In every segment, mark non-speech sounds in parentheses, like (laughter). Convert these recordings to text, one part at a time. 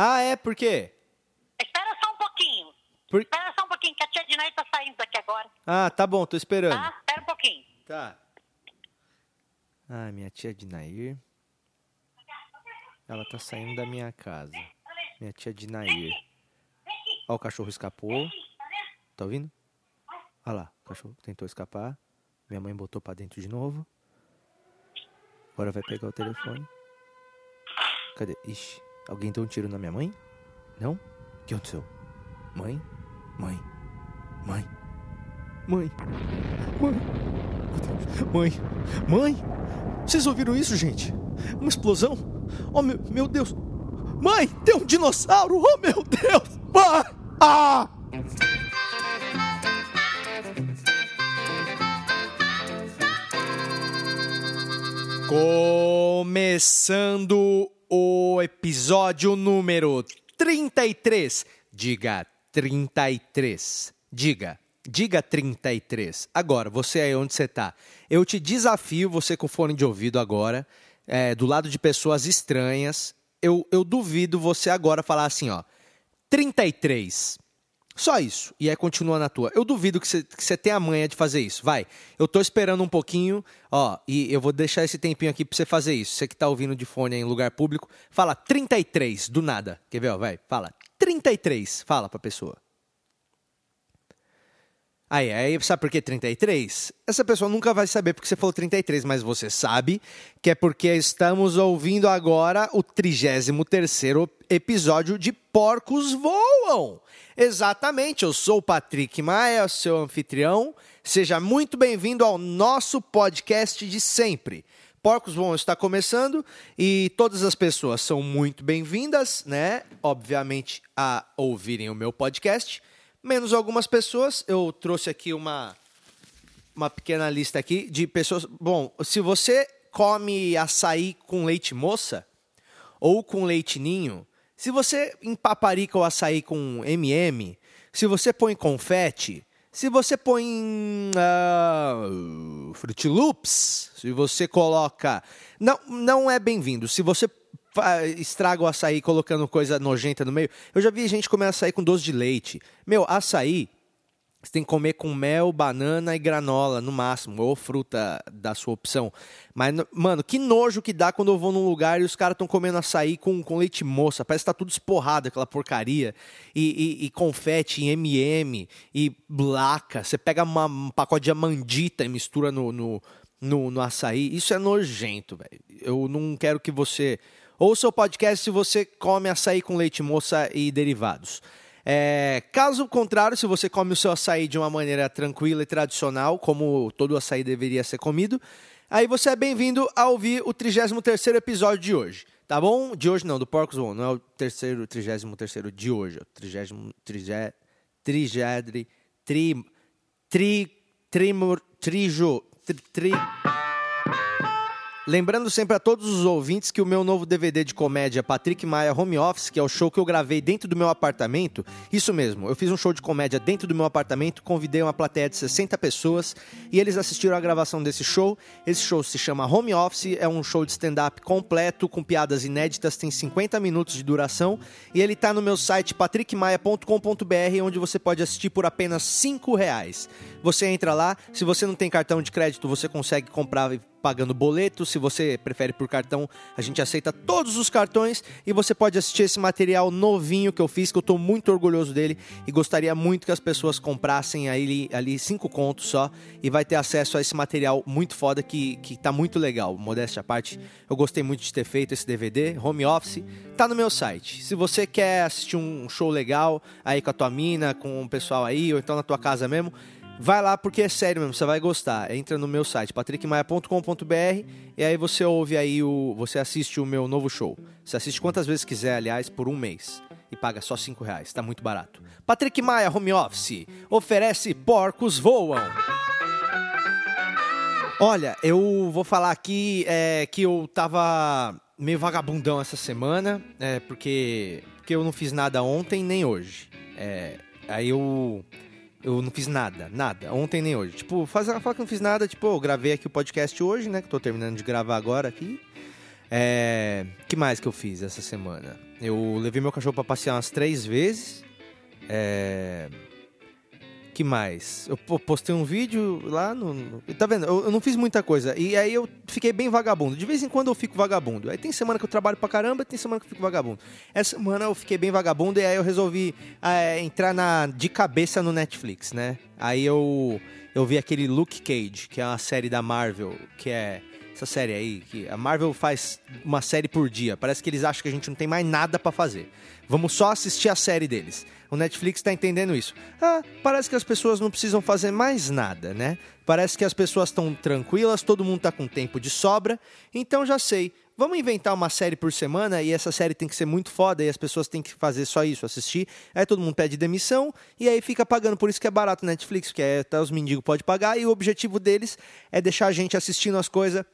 Ah, é? Por quê? Espera só um pouquinho. Por... Espera só um pouquinho, que a tia Dinaí tá saindo daqui agora. Ah, tá bom, tô esperando. Tá? Espera um pouquinho. Tá. Ah, minha tia Dinair. Ela tá saindo da minha casa. Minha tia Dinair. Ó, o cachorro escapou. Tá ouvindo? Olha lá, o cachorro tentou escapar. Minha mãe botou pra dentro de novo. Agora vai pegar o telefone. Cadê? Ixi, alguém deu um tiro na minha mãe? Não? O que aconteceu? Mãe? Mãe? Mãe? Mãe? Mãe? Mãe? Mãe? Vocês ouviram isso, gente? Uma explosão? Oh, meu, meu Deus! Mãe, tem um dinossauro! Oh, meu Deus! Mãe! Ah! Começando o episódio número 33. Diga 33. Diga. Diga 33. Agora, você aí onde você tá. Eu te desafio, você com fone de ouvido agora, é, do lado de pessoas estranhas. Eu, eu duvido você agora falar assim, ó. 33. Só isso. E aí continua na tua. Eu duvido que você, tenha a manha de fazer isso. Vai. Eu tô esperando um pouquinho, ó, e eu vou deixar esse tempinho aqui pra você fazer isso. Você que tá ouvindo de fone em lugar público, fala 33, do nada. Quer ver, ó? Vai. Fala 33. Fala pra pessoa. Aí, aí, sabe por que 33? Essa pessoa nunca vai saber porque você falou 33, mas você sabe que é porque estamos ouvindo agora o 33º episódio de Porcos Voam. Exatamente, eu sou o Patrick Maia, seu anfitrião. Seja muito bem-vindo ao nosso podcast de sempre. Porcos Voam está começando e todas as pessoas são muito bem-vindas, né? Obviamente, a ouvirem o meu podcast menos algumas pessoas. Eu trouxe aqui uma, uma pequena lista aqui de pessoas. Bom, se você come açaí com leite moça ou com leite ninho, se você empaparica o açaí com MM, se você põe confete, se você põe uh, Fruit Loops, se você coloca. Não, não é bem-vindo. Se você estraga o açaí colocando coisa nojenta no meio. Eu já vi gente comer açaí com doce de leite. Meu, açaí você tem que comer com mel, banana e granola, no máximo, ou fruta da sua opção. Mas, mano, que nojo que dá quando eu vou num lugar e os caras estão comendo açaí com, com leite moça. Parece que tá tudo esporrado, aquela porcaria. E, e, e confete em MM, e blaca. Você pega uma, um pacote de amandita e mistura no, no, no, no açaí. Isso é nojento, velho. Eu não quero que você Ouça o podcast se você come açaí com leite moça e derivados. É, caso contrário, se você come o seu açaí de uma maneira tranquila e tradicional, como todo açaí deveria ser comido, aí você é bem-vindo a ouvir o 33 episódio de hoje. Tá bom? De hoje não, do Porcos One. Não é o terceiro, 33 de hoje. É o 30, 30, trigedri, tri, tri, trimor, trijo, tri, tri Lembrando sempre a todos os ouvintes que o meu novo DVD de comédia Patrick Maia Home Office, que é o show que eu gravei dentro do meu apartamento, isso mesmo, eu fiz um show de comédia dentro do meu apartamento, convidei uma plateia de 60 pessoas e eles assistiram a gravação desse show. Esse show se chama Home Office, é um show de stand-up completo, com piadas inéditas, tem 50 minutos de duração e ele está no meu site patrickmaia.com.br, onde você pode assistir por apenas 5 reais. Você entra lá, se você não tem cartão de crédito, você consegue comprar pagando boleto. Se você prefere por cartão, a gente aceita todos os cartões e você pode assistir esse material novinho que eu fiz, que eu estou muito orgulhoso dele e gostaria muito que as pessoas comprassem ali, ali cinco contos só e vai ter acesso a esse material muito foda que, que tá muito legal. Modéstia à parte, eu gostei muito de ter feito esse DVD, home office, tá no meu site. Se você quer assistir um show legal aí com a tua mina, com o pessoal aí, ou então na tua casa mesmo, Vai lá porque é sério mesmo, você vai gostar. Entra no meu site patrickmaia.com.br e aí você ouve aí o, você assiste o meu novo show. Você assiste quantas vezes quiser, aliás, por um mês e paga só cinco reais. Tá muito barato. Patrick Maia Home Office oferece porcos voam. Olha, eu vou falar aqui é, que eu tava meio vagabundão essa semana, é, porque porque eu não fiz nada ontem nem hoje. É, aí eu eu não fiz nada, nada, ontem nem hoje. Tipo, fazer, falar que não fiz nada, tipo, eu gravei aqui o podcast hoje, né? Que tô terminando de gravar agora aqui. É, que mais que eu fiz essa semana? Eu levei meu cachorro para passear umas três vezes. É, que mais? Eu postei um vídeo lá no. tá vendo? Eu, eu, não fiz muita coisa. E aí eu fiquei bem vagabundo. De vez em quando eu fico vagabundo. Aí tem semana que eu trabalho pra caramba, tem semana que eu fico vagabundo. Essa semana eu fiquei bem vagabundo e aí eu resolvi é, entrar na, de cabeça no Netflix, né? Aí eu, eu vi aquele Luke Cage, que é uma série da Marvel, que é essa série aí, que a Marvel faz uma série por dia. Parece que eles acham que a gente não tem mais nada para fazer. Vamos só assistir a série deles. O Netflix está entendendo isso. Ah, parece que as pessoas não precisam fazer mais nada, né? Parece que as pessoas estão tranquilas, todo mundo está com tempo de sobra. Então já sei. Vamos inventar uma série por semana e essa série tem que ser muito foda e as pessoas têm que fazer só isso, assistir. Aí todo mundo pede demissão e aí fica pagando. Por isso que é barato o Netflix, porque é, até os mendigos podem pagar e o objetivo deles é deixar a gente assistindo as coisas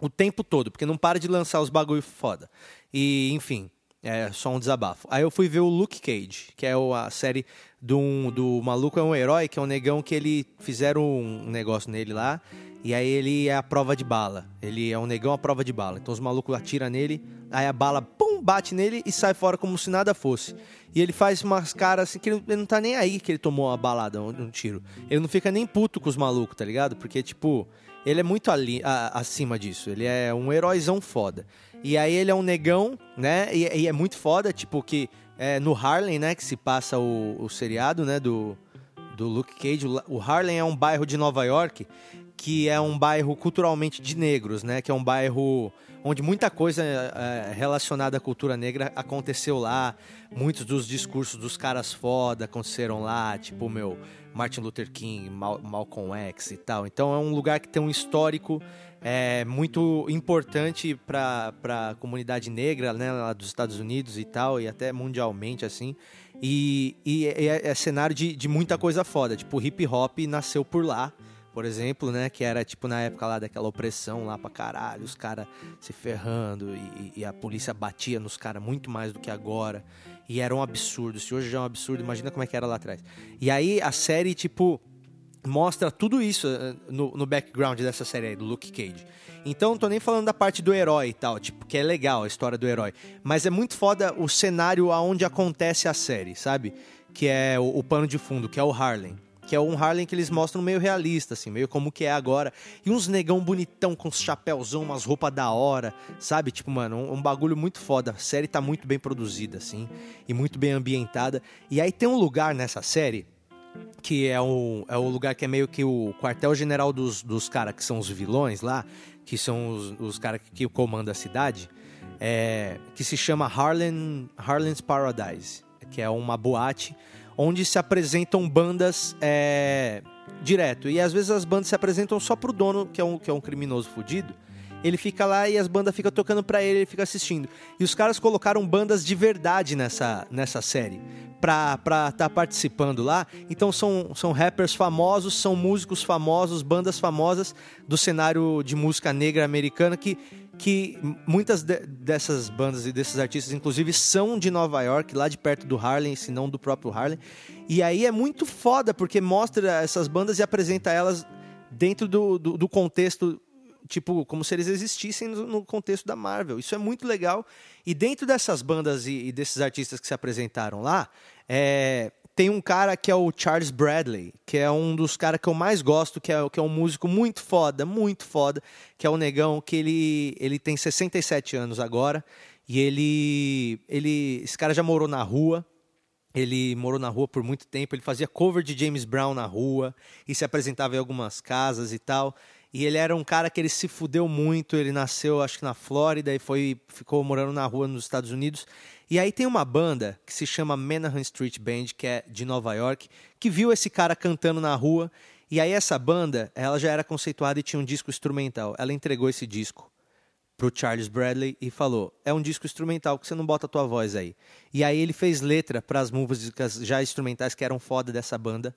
o tempo todo, porque não para de lançar os bagulho foda. E, enfim, é só um desabafo. Aí eu fui ver o Luke Cage, que é a série do, do Maluco é um Herói, que é um negão que ele fizeram um negócio nele lá, e aí ele é a prova de bala. Ele é um negão à prova de bala. Então os malucos atiram nele, aí a bala, pum, bate nele e sai fora como se nada fosse. E ele faz umas caras assim que ele, não tá nem aí que ele tomou a balada, um, um tiro. Ele não fica nem puto com os malucos, tá ligado? Porque, tipo, ele é muito ali, a, acima disso. Ele é um heróizão foda. E aí ele é um negão, né? E, e é muito foda, tipo, que é no Harlem, né? Que se passa o, o seriado, né? Do, do Luke Cage. O Harlem é um bairro de Nova York que é um bairro culturalmente de negros, né? Que é um bairro onde muita coisa é, relacionada à cultura negra aconteceu lá. Muitos dos discursos dos caras foda aconteceram lá, tipo, meu, Martin Luther King, Mal Malcolm X e tal. Então é um lugar que tem um histórico é, muito importante para a comunidade negra, né, lá dos Estados Unidos e tal, e até mundialmente, assim. E, e é, é cenário de, de muita coisa foda. Tipo, hip hop nasceu por lá por exemplo, né? Que era tipo na época lá daquela opressão lá pra caralho, os caras se ferrando e, e, a polícia batia nos caras muito mais do que agora. E era um absurdo. Se hoje já é um absurdo, imagina como é que era lá atrás. E aí a série, tipo, mostra tudo isso eh, no, no background dessa série aí, do Luke Cage. Então, não tô nem falando da parte do herói e tal, tipo, que é legal a história do herói. Mas é muito foda o cenário aonde acontece a série, sabe? Que é o, o pano de fundo, que é o Harlem que é um Harlem que eles mostram meio realista, assim, meio como que é agora. E uns negão bonitão com os chapéuzão, umas roupas da hora, sabe? Tipo, mano, um, um, bagulho muito foda. A série tá muito bem produzida, assim, e muito bem ambientada. E aí tem um lugar nessa série que é o, é o lugar que é meio que o quartel-general dos, dos caras que são os vilões lá, que são os, os caras que, que comandam a cidade, é, que se chama Harlem, Harlem's Paradise, que é uma boate onde se apresentam bandas é, direto. E às vezes as bandas se apresentam só pro dono, que é um, que é um criminoso fudido. Ele fica lá e as bandas ficam tocando pra ele, ele fica assistindo. E os caras colocaram bandas de verdade nessa, nessa série pra estar tá participando lá. Então são, são rappers famosos, são músicos famosos, bandas famosas do cenário de música negra americana que que muitas de, dessas bandas e desses artistas, inclusive, são de Nova York, lá de perto do Harlem, se não do próprio Harlem. E aí é muito foda, porque mostra essas bandas e apresenta elas dentro do, do, do contexto, tipo, como se eles existissem no, no, contexto da Marvel. Isso é muito legal. E dentro dessas bandas e, e desses artistas que se apresentaram lá, é, tem um cara que é o Charles Bradley, que é um dos caras que eu mais gosto, que é, que é um músico muito foda, muito foda, que é o Negão, que ele, ele tem 67 anos agora, e ele, ele. Esse cara já morou na rua, ele morou na rua por muito tempo, ele fazia cover de James Brown na rua, e se apresentava em algumas casas e tal. E ele era um cara que ele se fudeu muito, ele nasceu acho que na Flórida e foi ficou morando na rua nos Estados Unidos. E aí tem uma banda que se chama Menahan Street Band, que é de Nova York, que viu esse cara cantando na rua. E aí essa banda, ela já era conceituada e tinha um disco instrumental. Ela entregou esse disco pro Charles Bradley e falou: "É um disco instrumental, que você não bota a tua voz aí?". E aí ele fez letra para as músicas já instrumentais que eram foda dessa banda.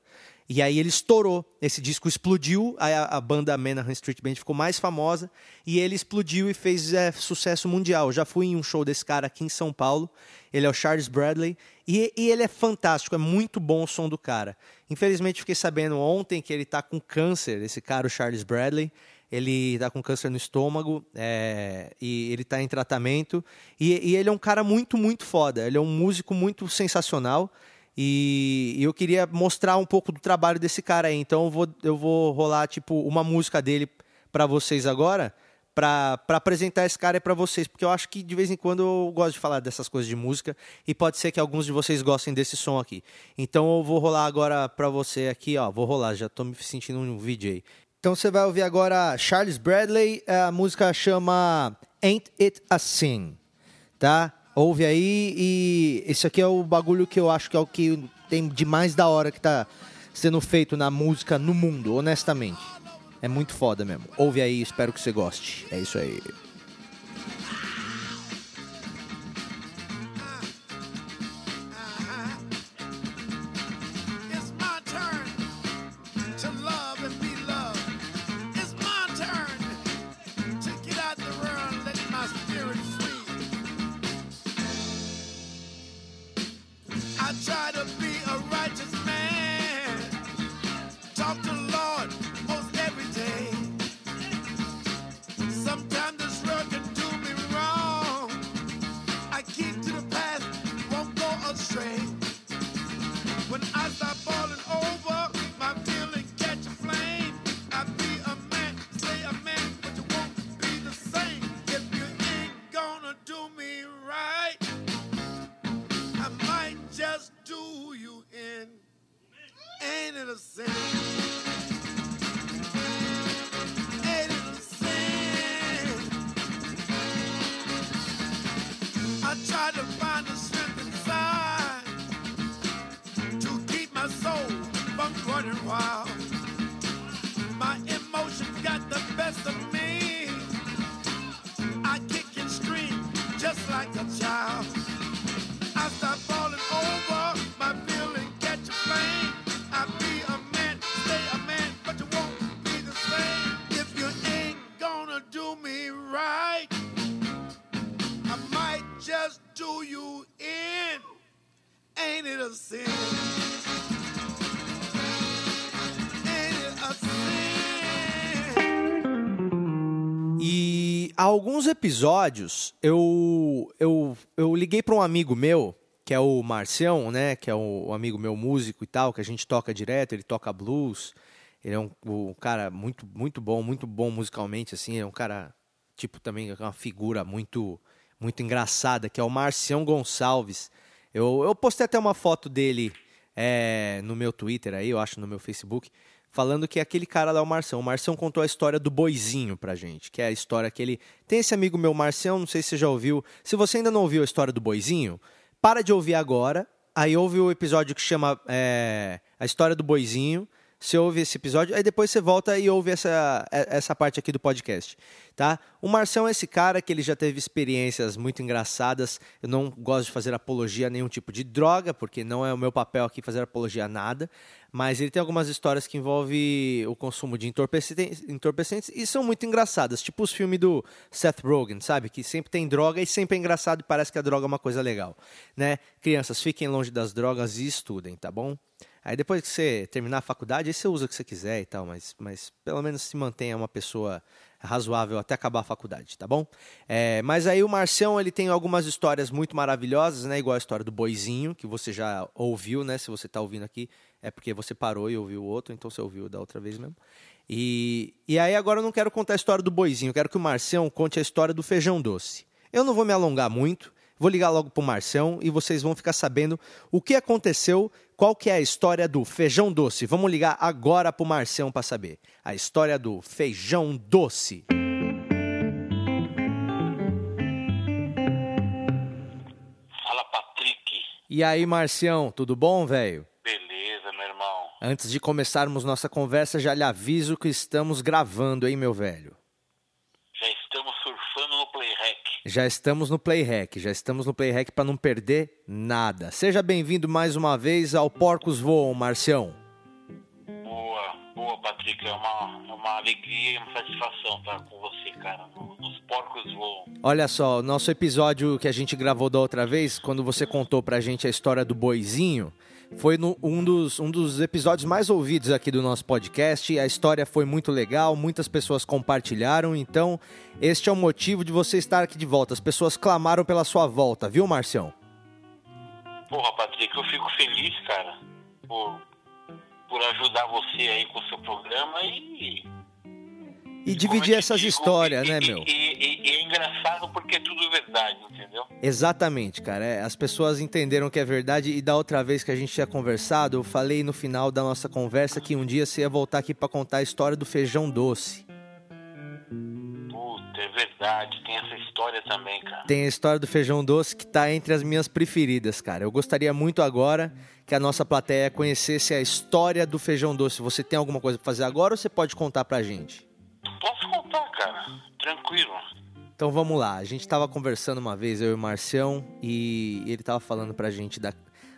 E aí ele estourou. Esse disco explodiu, a, a banda Menahan Street Band ficou mais famosa e ele explodiu e fez é, sucesso mundial. Eu já fui em um show desse cara aqui em São Paulo. Ele é o Charles Bradley e, e ele é fantástico, é muito bom o som do cara. Infelizmente fiquei sabendo ontem que ele está com câncer, esse cara, o Charles Bradley. Ele tá com câncer no estômago é, e ele tá em tratamento. E, e ele é um cara muito, muito foda. Ele é um músico muito sensacional. E, eu queria mostrar um pouco do trabalho desse cara aí. Então eu vou, eu vou rolar, tipo, uma música dele para vocês agora para apresentar esse cara para vocês, porque eu acho que de vez em quando eu gosto de falar dessas coisas de música e pode ser que alguns de vocês gostem desse som aqui. Então eu vou rolar agora para você aqui, ó, vou rolar, já tô me sentindo um VJ. Então você vai ouvir agora Charles Bradley, a música chama Ain't It a Sin, tá? Ouve aí e esse aqui é o bagulho que eu acho que é o que tem de mais da hora que tá sendo feito na música no mundo, honestamente. É muito foda mesmo. Ouve aí, espero que você goste. É isso aí. 100%. Há alguns episódios eu, eu, eu liguei para um amigo meu, que é o Marcião, né? Que é o, amigo meu músico e tal, que a gente toca direto, ele toca blues. Ele é um, um cara muito, muito bom, muito bom musicalmente, assim. É um cara, tipo, também é uma figura muito, muito engraçada, que é o Marcião Gonçalves. Eu, eu postei até uma foto dele é, no meu Twitter aí, eu acho, no meu Facebook falando que aquele cara lá é o Marção. O Marção contou a história do boizinho pra gente, que é a história que ele. Tem esse amigo meu, Marção, não sei se você já ouviu. Se você ainda não ouviu a história do boizinho, para de ouvir agora. Aí ouve o episódio que chama é, A História do Boizinho. Você ouve esse episódio, aí depois você volta e ouve essa, essa parte aqui do podcast, tá? O Marção é esse cara que ele já teve experiências muito engraçadas. Eu não gosto de fazer apologia a nenhum tipo de droga, porque não é o meu papel aqui fazer apologia a nada. Mas ele tem algumas histórias que envolvem o consumo de entorpecentes, entorpecentes e são muito engraçadas, tipo os filmes do Seth Rogen, sabe? Que sempre tem droga e sempre é engraçado e parece que a droga é uma coisa legal, né? Crianças, fiquem longe das drogas e estudem, tá bom? Aí depois que você terminar a faculdade, aí você usa o que você quiser e tal, mas, mas pelo menos se mantenha uma pessoa razoável até acabar a faculdade, tá bom? É, mas aí o Marcião, ele tem algumas histórias muito maravilhosas, né? Igual a história do Boizinho, que você já ouviu, né? Se você está ouvindo aqui, é porque você parou e ouviu o outro, então você ouviu da outra vez mesmo. E, e aí agora eu não quero contar a história do Boizinho, eu quero que o Marcião conte a história do feijão doce. Eu não vou me alongar muito, Vou ligar logo pro Marcião e vocês vão ficar sabendo o que aconteceu, qual que é a história do feijão doce. Vamos ligar agora pro Marcião para saber. A história do feijão doce. Fala, Patrick. E aí, Marcião, tudo bom, velho? Antes de começarmos nossa conversa, já lhe aviso que estamos gravando, hein, meu velho? Já estamos surfando no Playhack. Já estamos no Playhack, já estamos no Playhack para não perder nada. Seja bem-vindo mais uma vez ao Porcos Voam, Marcião. Boa, boa, Patrick. É uma, é uma alegria e uma satisfação estar com você, cara. Os porcos voam. Olha só, o nosso episódio que a gente gravou da outra vez, quando você contou pra gente a história do boizinho, Foi no- um, dos, um dos episódios mais ouvidos aqui do nosso podcast. A história foi muito legal, muitas pessoas compartilharam. Então, este é o motivo de você estar aqui de volta. As pessoas clamaram pela sua volta, viu, Marcião? Porra, Patrick, eu fico feliz, cara, por, por ajudar você aí com o seu programa e. E dividir te essas histórias, e- né, meu? E, e- é engraçado porque é tudo verdade, entendeu? Exatamente, cara. É, as pessoas entenderam que é verdade e da outra vez que a gente tinha conversado, eu falei no final da nossa conversa que um dia você ia voltar aqui pra contar a história do feijão doce. Puta, é verdade, tem essa história também, cara. Tem a história do feijão doce que tá entre as minhas preferidas, cara. Eu gostaria muito agora que a nossa plateia conhecesse a história do feijão doce. Você tem alguma coisa pra fazer agora ou você pode contar pra gente? Posso contar, cara? Tranquilo. Então vamos lá. A gente tava conversando uma vez, eu e o Marcião, e ele tava falando pra gente da,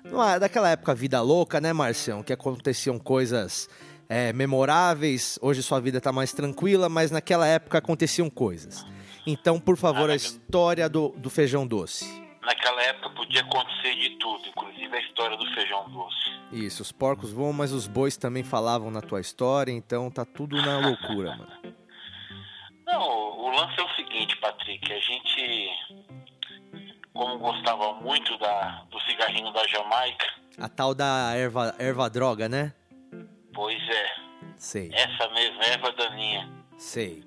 numa- daquela época vida louca, né, Marcião? Que aconteciam coisas é, memoráveis. Hoje sua vida tá mais tranquila, mas naquela época aconteciam coisas. Então, por favor, a história do, do feijão doce. Naquela época podia acontecer de tudo, inclusive a história do feijão doce. Isso, os porcos voam, mas os bois também falavam na tua história, então tá tudo na loucura, mano. Não, o lance é o seguinte, Patrick, a gente, como gostava muito da, do cigarrinho da Jamaica, A tal da erva, erva droga, né? pois é, Sei, essa mesma erva daninha. sei.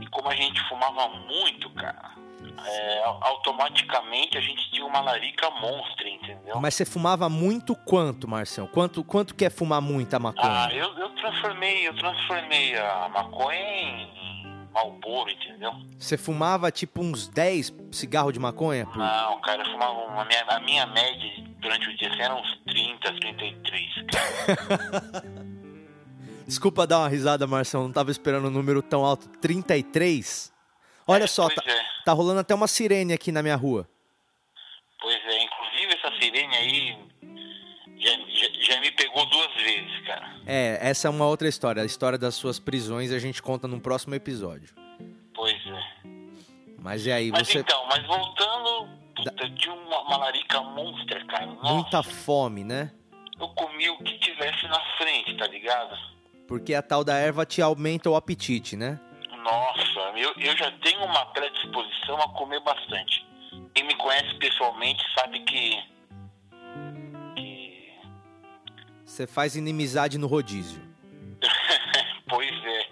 E como a gente fumava muito, cara, é, au- automaticamente a gente tinha uma larica monstra, entendeu? Mas você fumava muito quanto, Marcião? Quanto, quanto que é fumar muita maconha? Ah, eu, eu transformei, eu transformei a maconha em Malboro, entendeu? Você fumava tipo uns 10 cigarros de maconha? por- Não, cara, eu fumava uma, a, minha, a minha média durante o dia assim, era uns 30, 33, cara. (laughs) Desculpa dar uma risada, Marcião, não tava esperando um número tão alto. 33? Olha só, pois tá, é. tá rolando até uma sirene aqui na minha rua. Pois é, inclusive essa sirene aí me pegou duas vezes, cara. É, essa é uma outra história. A história das suas prisões a gente conta num próximo episódio. Pois é. Mas e aí, Mas você. então, mas voltando, puta, eu tinha uma, uma larica monstra, cara. Nossa, Muita fome, né? eu comi o que tivesse na frente, tá ligado? Porque a tal da erva te aumenta o apetite, né? Nossa, eu, eu já tenho uma predisposição a comer bastante. Quem me conhece pessoalmente sabe que. Você faz inimizade no rodízio. (laughs) pois é,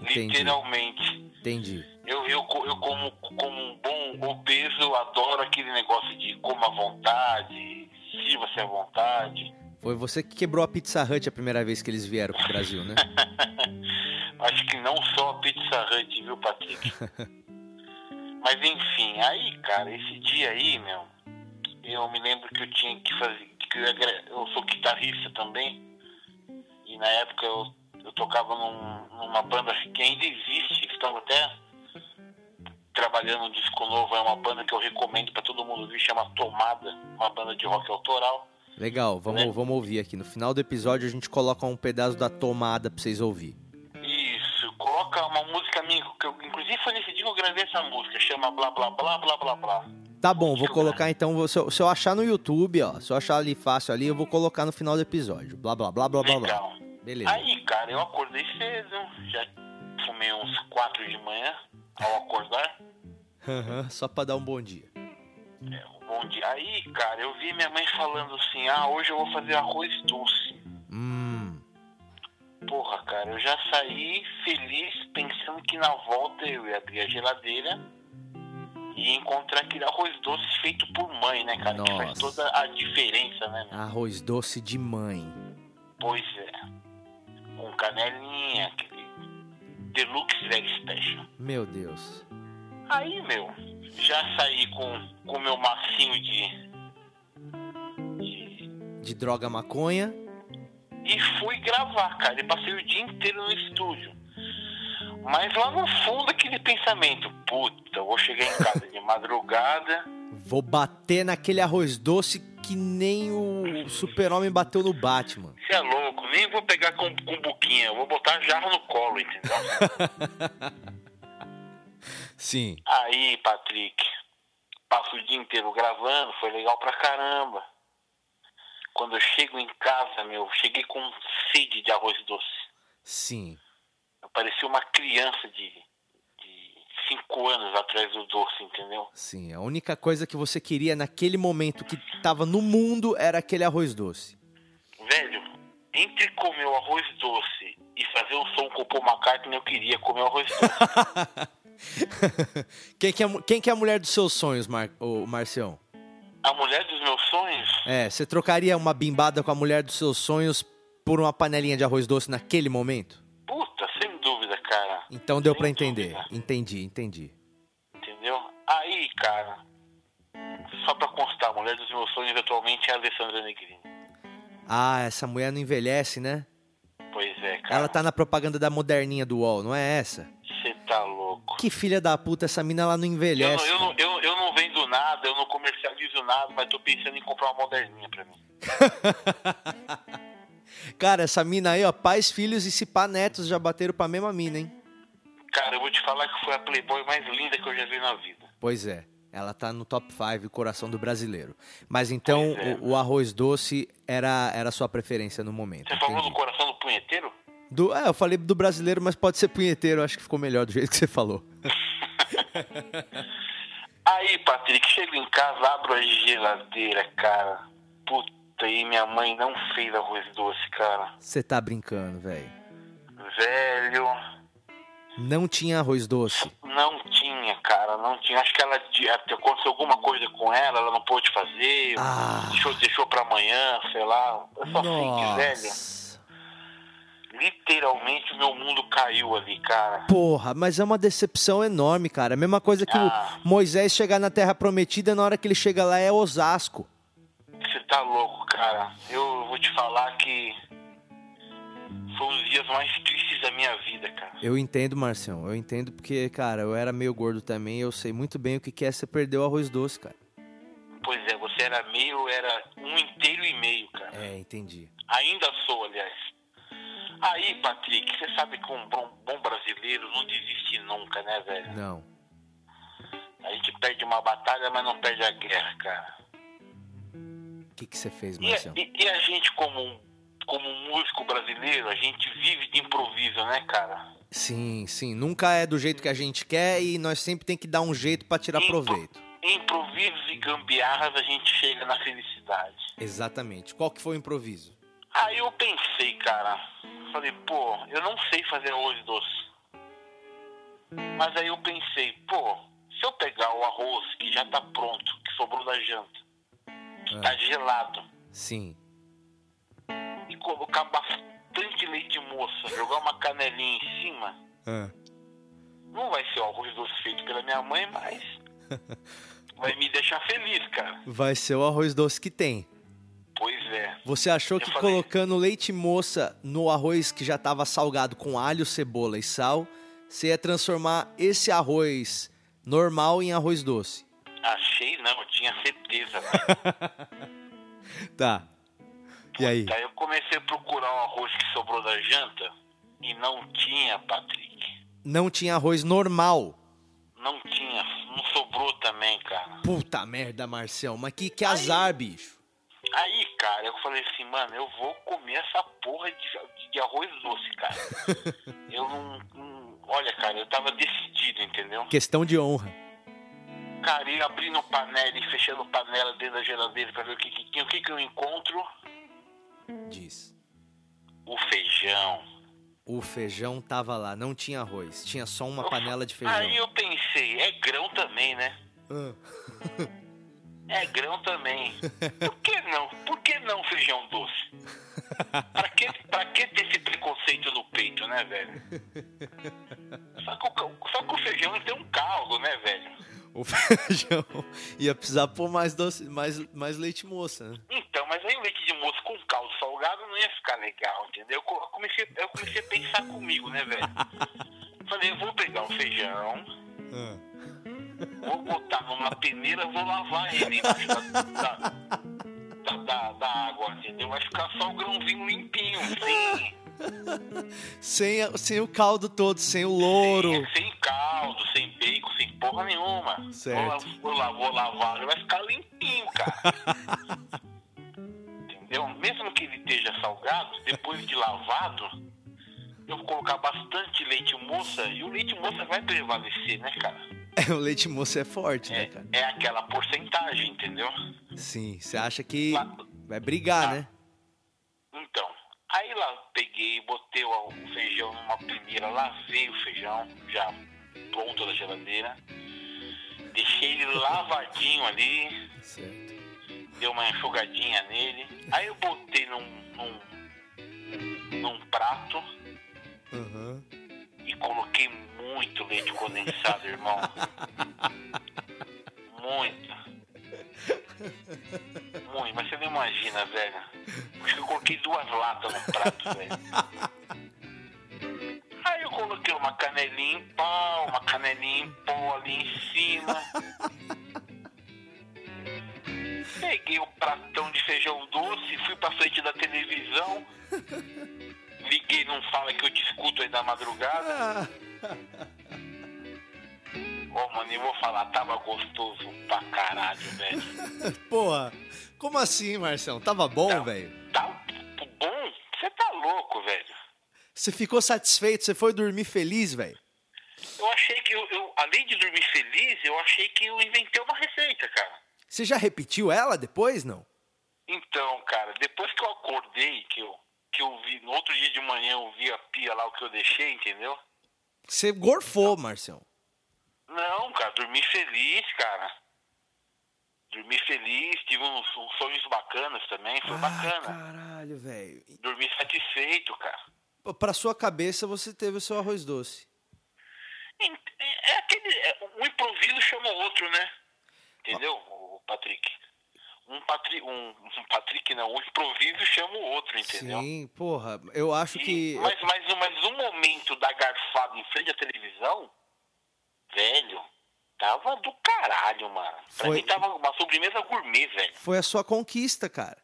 Entendi. literalmente. Entendi. Eu, eu, eu como, como um bom obeso, adoro aquele negócio de coma à vontade, sirva-se à vontade. Foi você que quebrou a Pizza Hut a primeira vez que eles vieram pro Brasil, né? (laughs) Acho que não só a Pizza Hut, viu, Patrick? (laughs) Mas enfim, aí, cara, esse dia aí, meu, eu me lembro que eu tinha que fazer. Que eu, sou guitarrista também. E na época eu, eu tocava num- numa banda que ainda existe, que estava até trabalhando no disco novo, é uma banda que eu recomendo pra todo mundo ver, chama Tomada, uma banda de rock autoral. Legal, vamos, Né? vamos ouvir aqui. No final do episódio a gente coloca um pedaço da tomada pra vocês ouvir. Isso, coloca uma música minha, que eu, inclusive foi nesse dia que eu gravei essa música, chama Blá Blá Blá Blá Blá Blá. Tá bom, vou colocar então. Se eu, se eu achar no YouTube, ó. Se eu achar ali fácil ali, eu vou colocar no final do episódio. Blá blá blá blá blá blá. Beleza. Aí, cara, eu acordei cedo, já fumei uns quatro de manhã ao acordar. Aham, Só pra dar um bom dia. É, um bom dia. Aí, cara, eu vi minha mãe falando assim, ah, hoje eu vou fazer arroz doce. Hum. Porra, cara, eu já saí feliz pensando que na volta eu ia abrir a geladeira e encontrar aquele arroz doce feito por mãe, né, cara? Que faz Nossa. toda a diferença, né, meu? Arroz doce de mãe. Pois é. Com canelinha, aquele Deluxe Veg Special. Meu Deus. Aí, meu, já saí com o meu massinho de, de. De droga maconha. E fui gravar, cara. E passei o dia inteiro no estúdio. Mas lá no fundo aquele pensamento, puta, eu vou chegar em casa de madrugada. Vou bater naquele arroz doce que nem o super-homem bateu no Batman. Você é louco, nem vou pegar com, com buquinha, eu vou botar jarro no colo, entendeu? (laughs) Sim. Aí, Patrick, passo o dia inteiro gravando, foi legal pra caramba. quando eu chego em casa, meu, cheguei com sede de arroz doce. Sim. Eu parecia uma criança de cinco anos atrás do doce, entendeu? Sim, a única coisa que você queria naquele momento que tava no mundo era aquele arroz doce. Velho, entre comer o arroz doce e fazer um som com o Paul McCartney, eu queria comer o arroz doce. (laughs) quem, que é, quem que é a mulher dos seus sonhos, Mar, ô, Marcião? A mulher dos meus sonhos, É, você trocaria uma bimbada com a mulher dos seus sonhos por uma panelinha de arroz doce naquele momento? puta, sem dúvida, cara. Então deu pra entender. dúvida. Entendi, entendi. Entendeu? Aí, cara, só pra constar, a mulher dos meus sonhos atualmente é a Alessandra Negrini. Ah, essa mulher não envelhece, né? Pois é, cara. Ela tá na propaganda da moderninha do UOL, não é essa? Você tá louco. Que filha da puta, essa mina ela não Eu envelhece. não, eu, não, eu, eu não vendo nada, eu não comercializo nada, mas tô pensando em comprar uma moderninha pra mim. (laughs) Cara, essa mina aí, ó, pais, filhos e se pá netos já bateram pra mesma mina, hein? Cara, eu vou te falar que foi a Playboy mais linda que eu já vi na vida. Pois é. Ela tá no top 5, coração do brasileiro. Mas então é. o, o arroz doce era, era a sua preferência no momento. Você falou entendi. do coração do punheteiro? Do, é, eu falei do brasileiro, mas pode ser punheteiro. Acho que ficou melhor do jeito que você falou. (laughs) Aí, Patrick, chego em casa, abro a geladeira, cara. Puta, e minha mãe não fez arroz doce, cara. Você tá brincando, velho. Velho, Não tinha arroz doce. não tinha, cara, não tinha. Acho que ela aconteceu alguma coisa com ela, ela não pôde fazer. Ah. Deixou, deixou pra amanhã, sei lá. Eu só sei que, velho, Nossa. literalmente o meu mundo caiu ali, cara. Porra, mas é uma decepção enorme, cara. A mesma coisa que Ah. o Moisés chegar na Terra Prometida, na hora que ele chega lá é Osasco. Você tá louco, cara. Eu vou te falar que foi um dos dias mais tristes da minha vida, cara. Eu entendo, Marcião. Eu entendo porque, cara, eu era meio gordo também. Eu sei muito bem o que é você perder o arroz doce, cara. Pois é, você era meio, era um inteiro e meio, cara. É, entendi. Ainda sou, aliás. Aí, Patrick, você sabe que um bom, bom brasileiro não desiste nunca, né, velho? Não. A gente perde uma batalha, mas não perde a guerra, cara. O que que você fez, E, a- Marcião? e- e a gente, como, um- como músico brasileiro, a gente vive de improviso, né, cara? Sim, sim. Nunca é do jeito que a gente quer e nós sempre tem que dar um jeito pra tirar Impro- proveito. Improvisos e gambiarras, a gente chega na felicidade. Exatamente. Qual que foi o improviso? Aí eu pensei, cara, falei, pô, eu não sei fazer arroz doce. Mas aí eu pensei, pô, se eu pegar o arroz que já tá pronto, que sobrou da janta, que Ah. tá gelado, Sim. Colocar bastante leite moça, jogar uma canelinha em cima, Ah. não vai ser o arroz doce feito pela minha mãe, mas (laughs) vai me deixar feliz, cara. Vai ser o arroz doce que tem. Pois é. Você achou Eu que falei. colocando leite moça no arroz que já estava salgado com alho, cebola e sal, você ia transformar esse arroz normal em arroz doce? Achei não, eu tinha certeza. (laughs) Tá. E aí? Daí eu comecei a procurar o arroz que sobrou da janta e não tinha, Patrick. Não tinha arroz normal. Não tinha, não sobrou também, cara. Puta merda, Marcião. Mas que, que azar, bicho. Aí, cara, eu falei assim, mano, eu vou comer essa porra de, de arroz doce, cara. (laughs) eu não, não- Olha, cara, eu tava decidido, entendeu? Questão de honra. Cara, eu abrindo panela e fechando panela dentro da geladeira pra ver o que, que. O que, que eu encontro? Diz. O feijão. O feijão tava lá, não tinha arroz. Tinha só uma panela de feijão. Aí eu pensei, é grão também, né? Ah. É grão também. Por que não? Por que não feijão doce? Pra que, pra que ter esse preconceito no peito, né, velho? Só que, o, só que o feijão tem um caldo, né, velho? O (laughs) feijão ia precisar pôr mais doce, mais, mais leite moça, né? Então, mas aí o leite de moço com caldo salgado não ia ficar legal, entendeu? Eu co- eu comecei, eu comecei a pensar comigo, né, velho? Falei, eu vou pegar o feijão, vou botar numa peneira, vou lavar ele embaixo da, da, da, da- água, entendeu? Vai ficar só o grãozinho limpinho, sem, (laughs) Sem, sem o caldo todo, sem o louro. sem, sem caldo, sem bacon, sem porra nenhuma. Certo. Vou, la- vou, la- vou lavar, ele vai ficar limpinho, cara. (laughs) entendeu? que ele esteja salgado, depois de lavado, eu vou colocar bastante leite moça e o leite moça vai prevalecer, né, cara? É, o leite moço é forte, né, É, cara? é aquela porcentagem, entendeu? Sim, você acha que Lá- vai brigar, Ah. né? Aí lá peguei, botei o feijão numa peneira, lavei o feijão, já pronto da geladeira. Deixei ele lavadinho ali, Certo. dei uma enxugadinha nele. Aí eu botei num, num, num prato Aham. e coloquei muito leite condensado, irmão. (laughs) Muito. Muito, mas você não imagina, velho. Acho que eu coloquei duas latas no prato, velho. Aí eu coloquei uma canelinha em pau, uma canelinha em pó ali em cima. Peguei o pratão de feijão doce, fui pra frente da televisão. Liguei, não fala que eu te escuto aí da madrugada. Ô, mano, eu vou falar, tava gostoso pra caralho, velho. (laughs) Porra, como assim, Marcelo? Tava bom, Não. velho? Tá bom? Você tá louco, velho. Você ficou satisfeito? Você foi dormir feliz, velho? Eu achei que, eu, eu- além de dormir feliz, eu achei que eu inventei uma receita, cara. Você já repetiu ela depois, não? Então, cara, depois que eu acordei, que eu, que eu vi, no outro dia de manhã eu vi a pia lá, o que eu deixei, entendeu? Você gorfou, Marcelo. Não, cara, dormi feliz, cara. Dormi feliz, tive uns, uns sonhos bacanas também, foi Ah, bacana. caralho, velho. Dormi satisfeito, cara. Pra sua cabeça, você teve o seu arroz doce. É é aquele. é, um improviso chama o outro, né? Entendeu, Patrick? Um, patri, um, um Patrick não, um improviso chama o outro, entendeu? Sim, porra, eu acho E- que... mas, mas, mas um momento da garfada em frente à televisão, velho, tava do caralho, mano. Pra Foi- mim tava uma sobremesa gourmet, velho. Foi a sua conquista, cara.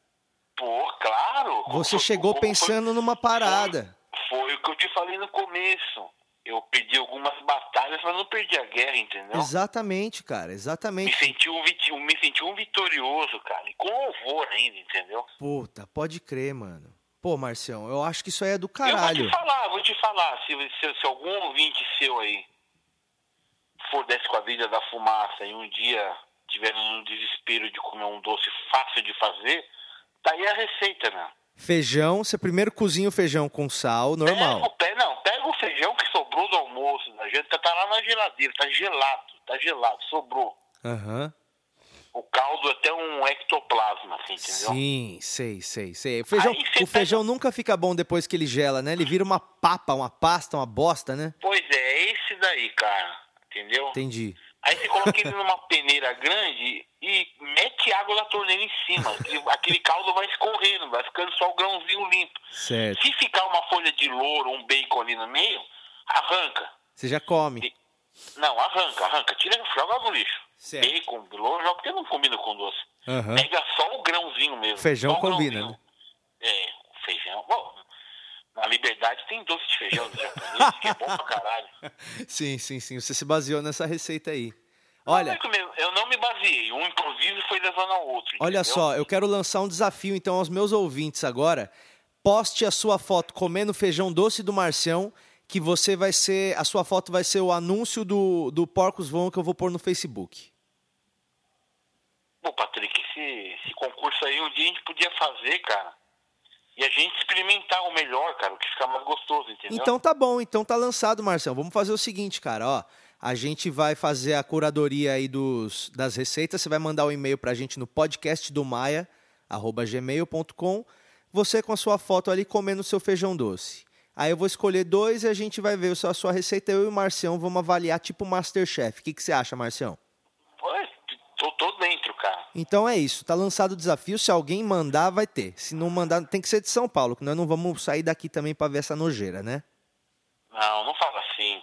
Pô, claro. Você Foi- chegou foi- pensando numa parada. Foi, foi o que eu te falei no começo. Eu perdi algumas batalhas, mas não perdi a guerra, entendeu? Exatamente, cara, Me exatamente. senti, um, me senti um vitorioso, cara. E com louvor ainda, entendeu? Puta, pode crer, mano. Pô, Marcião, eu acho que isso aí é do Eu caralho. vou te falar, vou te falar. Se, se, se algum ouvinte seu aí for dessa quadrilha da fumaça e um dia tiver no desespero de comer um doce fácil de fazer, tá aí a receita, né? Feijão, você primeiro cozinha o feijão com sal, Pega normal. pé, não, pega o feijão que sobrou do almoço da gente, tá lá na geladeira, tá gelado, tá gelado, sobrou. Aham. O caldo é até um ectoplasma, assim, entendeu? Sim, sei, sei, sei. O feijão, o feijão nunca fica bom depois que ele gela, né? Ele vira uma papa, uma pasta, uma bosta, né? Pois é, é esse daí, cara. Entendeu? Entendi. Aí você coloca ele numa peneira grande e mete água da torneira em cima. Aquele- caldo vai escorrendo, vai ficando só o grãozinho limpo. Certo. Se ficar uma folha de louro, um bacon ali no meio, arranca. Você já come. Não, arranca, arranca. Tira, joga no lixo. Certo. Bacon, louro, joga porque não combina com doce. Aham. Pega só o grãozinho mesmo. Feijão combina, né? É, feijão. Bom, na Liberdade tem doce de feijão do japonês, que é bom pra caralho. (laughs) Sim, sim, sim. Você se baseou nessa receita aí. Olha, é eu eu não me baseei. Um improviso foi levando ao outro. olha entendeu? só, eu quero lançar um desafio então aos meus ouvintes agora. Poste a sua foto comendo feijão doce do Marcião, que você vai ser, a sua foto vai ser o anúncio do, do Porcos Vão que eu vou pôr no Facebook. Pô, Patrick, esse, esse concurso aí um dia a gente podia fazer, cara. E a gente experimentar o melhor, cara, o que fica mais gostoso, entendeu? Então tá bom, então tá lançado, Marcelo. Vamos fazer o seguinte, cara, ó. A gente vai fazer a curadoria aí dos, das receitas. Você vai mandar o um e-mail pra gente no podcast do Maia, arroba gmail.com. Você com a sua foto ali comendo seu feijão doce. Aí eu vou escolher dois e a gente vai ver a sua receita. Eu e o Marcião vamos avaliar tipo Masterchef. O que, que você acha, Marcião? Pô, tô, tô dentro, cara. Então é isso, tá lançado o desafio. Se alguém mandar, vai ter. Se não mandar, tem que ser de São Paulo, que nós não vamos sair daqui também pra ver essa nojeira, né? Não, não fala assim.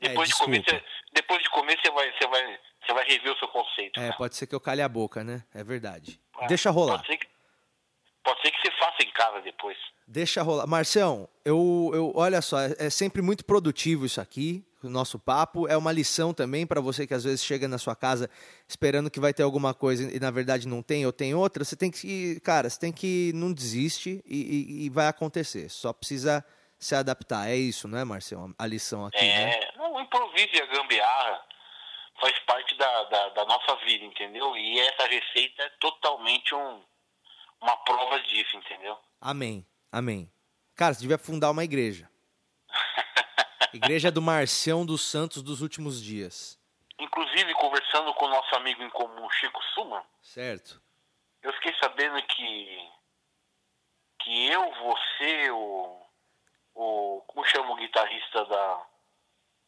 É, Depois, de, comer, você, depois de comer, você vai, você, vai, você vai rever o seu conceito. É, cara. pode ser que eu calhe a boca, né? É verdade. Ah, Deixa rolar. Pode ser, que, pode ser que você faça em casa depois. Deixa rolar. Marcião, eu, eu olha só, é, é sempre muito produtivo isso aqui. Nosso papo. É uma lição também para você que às vezes chega na sua casa esperando que vai ter alguma coisa e na verdade não tem ou tem outra. Você tem que, cara, você tem que não desiste e, e, e vai acontecer. Só precisa se adaptar. É isso, não é, Marcelo? A lição aqui, é, né? não, o improviso e a gambiarra faz parte da, da, da, nossa vida, entendeu? E essa receita é totalmente um, uma prova disso, entendeu? Amém, amém. Cara, você devia fundar uma igreja. (laughs) igreja do Marcião dos Santos dos últimos dias. Inclusive, conversando com o nosso amigo em comum, Chico Suman. Certo. Eu fiquei sabendo que que eu, você, o, o como chama o guitarrista da,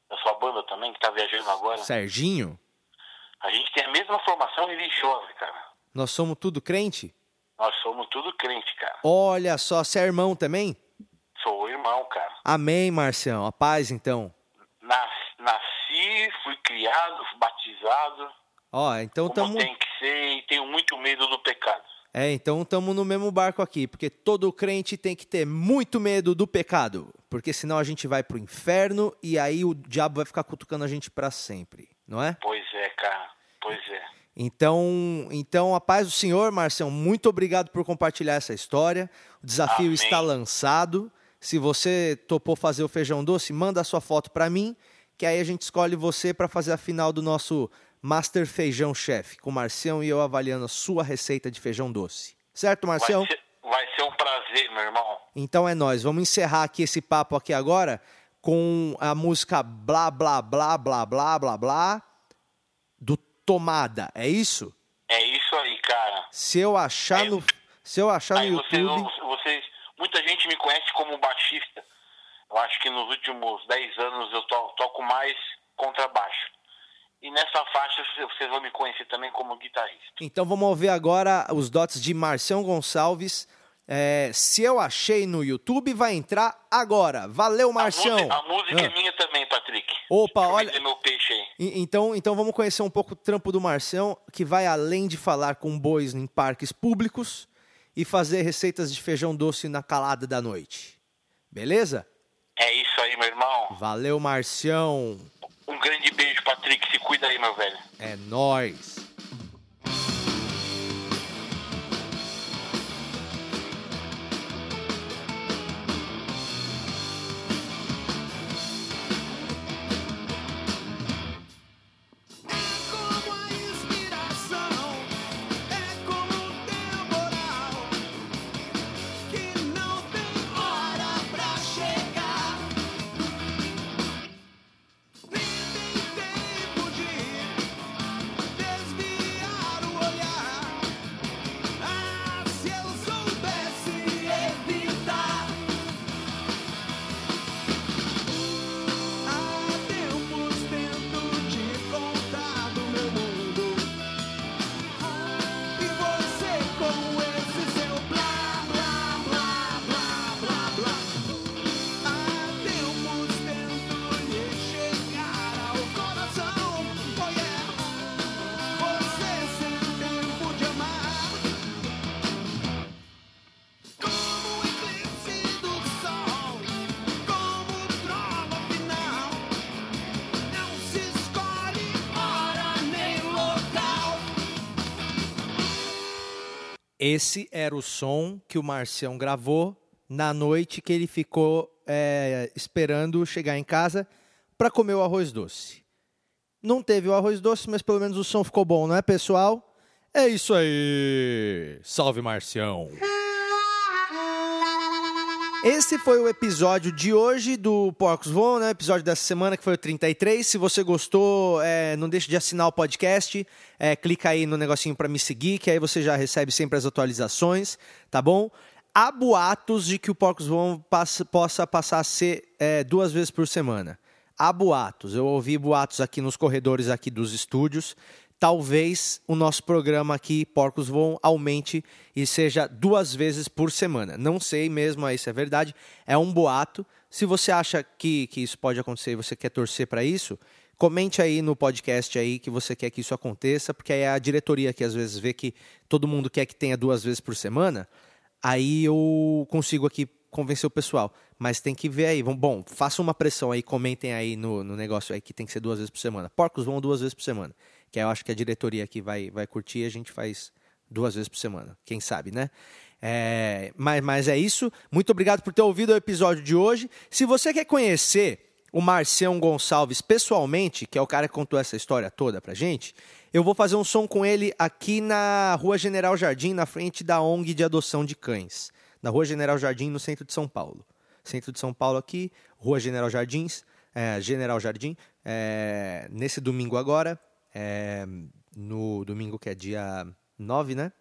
da sua banda também, que tá viajando agora? Serginho? A gente tem a mesma formação religiosa, cara. Nós somos tudo crente? Nós somos tudo crente, cara. Olha só, você é irmão também? Irmão, cara. Amém, Marcião. A paz, então. Nasci, fui criado, fui batizado. Ó, então tamo... tem que ser e tenho muito medo do pecado. É, então estamos no mesmo barco aqui, porque todo crente tem que ter muito medo do pecado, porque senão a gente vai pro inferno e aí o diabo vai ficar cutucando a gente para sempre, não é? Pois é, cara. Pois é. Então, então a paz do Senhor, Marcião, muito obrigado por compartilhar essa história. O desafio Amém. está lançado. Se você topou fazer o feijão doce, manda a sua foto para mim, que aí a gente escolhe você para fazer a final do nosso Master Feijão Chef, com o Marcião e eu avaliando a sua receita de feijão doce. Certo, Marcião? Vai ser, vai ser um prazer, meu irmão. Então é nós. Vamos encerrar aqui esse papo aqui agora com a música blá blá blá blá blá blá blá do Tomada. É isso? É isso aí, cara. Se eu achar no se eu achar no YouTube, não- muita gente me conhece como baixista. Eu acho que nos últimos 10 anos eu to- toco mais contrabaixo. E nessa faixa vocês vão me conhecer também como guitarrista. então vamos ouvir agora os dots de Marcião Gonçalves. É, se eu achei no YouTube, vai entrar agora. Valeu, Marcião. A música, a música Ah. é minha também, Patrick. Opa, Deixa olha- meu peixe aí. E- Então, então vamos conhecer um pouco o trampo do Marcião, que vai além de falar com bois em parques públicos e fazer receitas de feijão doce na calada da noite. Beleza? É isso aí, meu irmão. Valeu, Marcião. Um grande beijo, Patrick. Se cuida aí, meu velho. É nóis. Esse era o som que o Marcião gravou na noite que ele ficou é, esperando chegar em casa para comer o arroz doce. Não teve o arroz doce, mas pelo menos o som ficou bom, não é, pessoal? É isso aí! Salve, Marcião! Esse foi o episódio de hoje do Porcos Voam, né? Episódio dessa semana, que foi o 33. Se você gostou, é, não deixe de assinar o podcast. É, clica aí no negocinho para me seguir, que aí você já recebe sempre as atualizações, tá bom? Há boatos de que o Porcos Voam passa- possa passar a ser é, duas vezes por semana. Há boatos. Eu ouvi boatos aqui nos corredores aqui dos estúdios talvez o nosso programa aqui, Porcos Voam, aumente e seja duas vezes por semana. Não sei mesmo aí se é verdade, é um boato. Se você acha que, que isso pode acontecer e você quer torcer para isso, comente aí no podcast aí que você quer que isso aconteça, porque aí é a diretoria que às vezes vê que todo mundo quer que tenha duas vezes por semana, aí eu consigo aqui convencer o pessoal. Mas tem que ver aí. Bom, façam uma pressão aí, comentem aí no, no negócio aí que tem que ser duas vezes por semana. Porcos vão duas vezes por semana. Que eu acho que a diretoria aqui vai, vai curtir a gente faz duas vezes por semana. Quem sabe, né? É, mas, mas é isso. Muito obrigado por ter ouvido o episódio de hoje. Se você quer conhecer o Marcião Gonçalves pessoalmente, que é o cara que contou essa história toda pra gente, eu vou fazer um som com ele aqui na Rua General Jardim, na frente da ONG de adoção de cães. Na Rua General Jardim, no centro de São Paulo. Centro de São Paulo aqui, Rua General Jardins, é, General Jardim, é, nesse domingo agora, é, no domingo que é dia 9, né?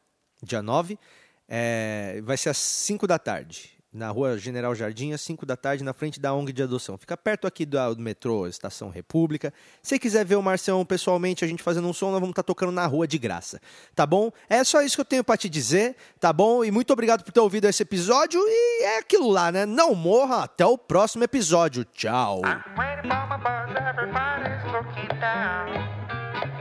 Dia 9, é, vai ser às 5 da tarde, na rua General Jardim, às 5 da tarde, na frente da ONG de adoção. Fica perto aqui do, do metrô Estação República. Se quiser ver o Marcião pessoalmente, a gente fazendo um som, nós vamos estar tocando na rua de graça. Tá bom? É só isso que eu tenho para te dizer, tá bom? E muito obrigado por ter ouvido esse episódio. E é aquilo lá, né? Não morra até o próximo episódio. Tchau.